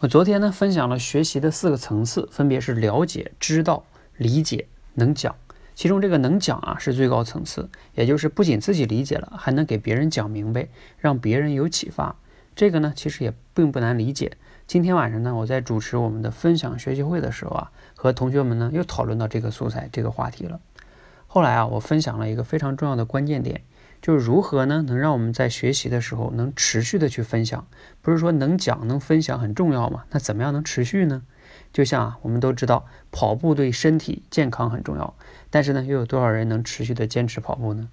我昨天呢分享了学习的四个层次，分别是了解、知道、理解、能讲。其中这个能讲啊是最高层次，也就是不仅自己理解了，还能给别人讲明白，让别人有启发。这个呢其实也并不难理解。今天晚上呢我在主持我们的分享学习会的时候啊，和同学们呢又讨论到这个素材这个话题了。后来啊我分享了一个非常重要的关键点。就是如何呢？能让我们在学习的时候能持续的去分享，不是说能讲能分享很重要吗？那怎么样能持续呢？就像啊，我们都知道跑步对身体健康很重要，但是呢，又有多少人能持续的坚持跑步呢？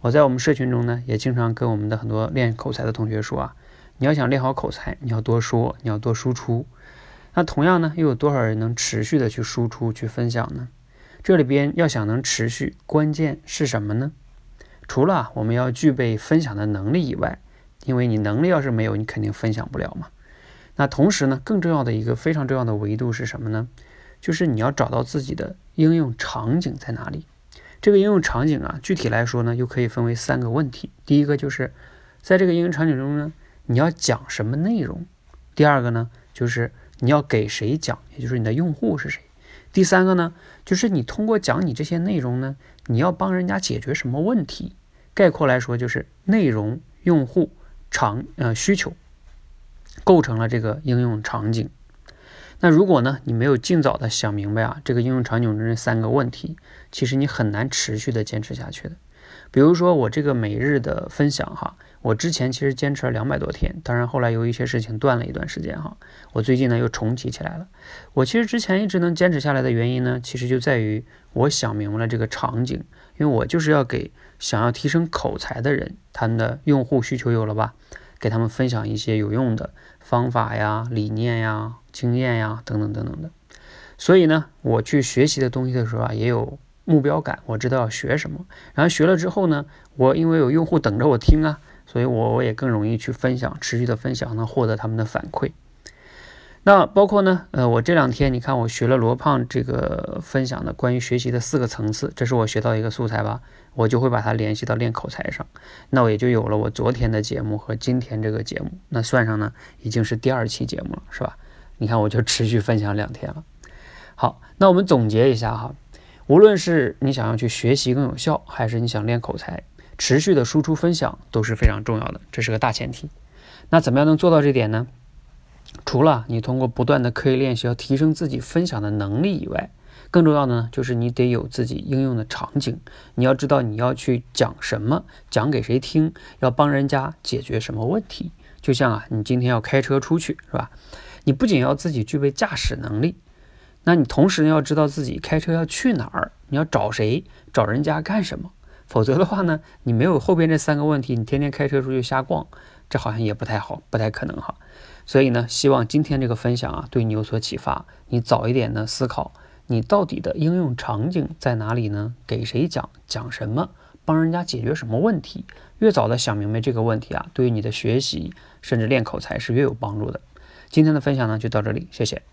我在我们社群中呢，也经常跟我们的很多练口才的同学说啊，你要想练好口才，你要多说，你要多输出。那同样呢，又有多少人能持续的去输出去分享呢？这里边要想能持续，关键是什么呢？除了我们要具备分享的能力以外，因为你能力要是没有，你肯定分享不了嘛。那同时呢，更重要的一个非常重要的维度是什么呢？就是你要找到自己的应用场景在哪里。这个应用场景啊，具体来说呢，又可以分为三个问题。第一个就是在这个应用场景中呢，你要讲什么内容？第二个呢，就是你要给谁讲，也就是你的用户是谁？第三个呢，就是你通过讲你这些内容呢，你要帮人家解决什么问题？概括来说，就是内容、用户、场呃需求构成了这个应用场景。那如果呢，你没有尽早的想明白啊，这个应用场景中这三个问题，其实你很难持续的坚持下去的。比如说我这个每日的分享哈。我之前其实坚持了两百多天，当然后来由于一些事情断了一段时间哈。我最近呢又重启起来了。我其实之前一直能坚持下来的原因呢，其实就在于我想明白了这个场景，因为我就是要给想要提升口才的人，他们的用户需求有了吧，给他们分享一些有用的方法呀、理念呀、经验呀等等等等的。所以呢，我去学习的东西的时候啊，也有目标感，我知道要学什么。然后学了之后呢，我因为有用户等着我听啊。所以，我我也更容易去分享，持续的分享，能获得他们的反馈。那包括呢，呃，我这两天你看，我学了罗胖这个分享的关于学习的四个层次，这是我学到一个素材吧，我就会把它联系到练口才上。那我也就有了我昨天的节目和今天这个节目，那算上呢，已经是第二期节目了，是吧？你看，我就持续分享两天了。好，那我们总结一下哈，无论是你想要去学习更有效，还是你想练口才。持续的输出分享都是非常重要的，这是个大前提。那怎么样能做到这点呢？除了你通过不断的刻意练习要提升自己分享的能力以外，更重要的呢，就是你得有自己应用的场景。你要知道你要去讲什么，讲给谁听，要帮人家解决什么问题。就像啊，你今天要开车出去，是吧？你不仅要自己具备驾驶能力，那你同时要知道自己开车要去哪儿，你要找谁，找人家干什么。否则的话呢，你没有后边这三个问题，你天天开车出去瞎逛，这好像也不太好，不太可能哈。所以呢，希望今天这个分享啊，对你有所启发。你早一点呢思考，你到底的应用场景在哪里呢？给谁讲？讲什么？帮人家解决什么问题？越早的想明白这个问题啊，对于你的学习甚至练口才是越有帮助的。今天的分享呢就到这里，谢谢。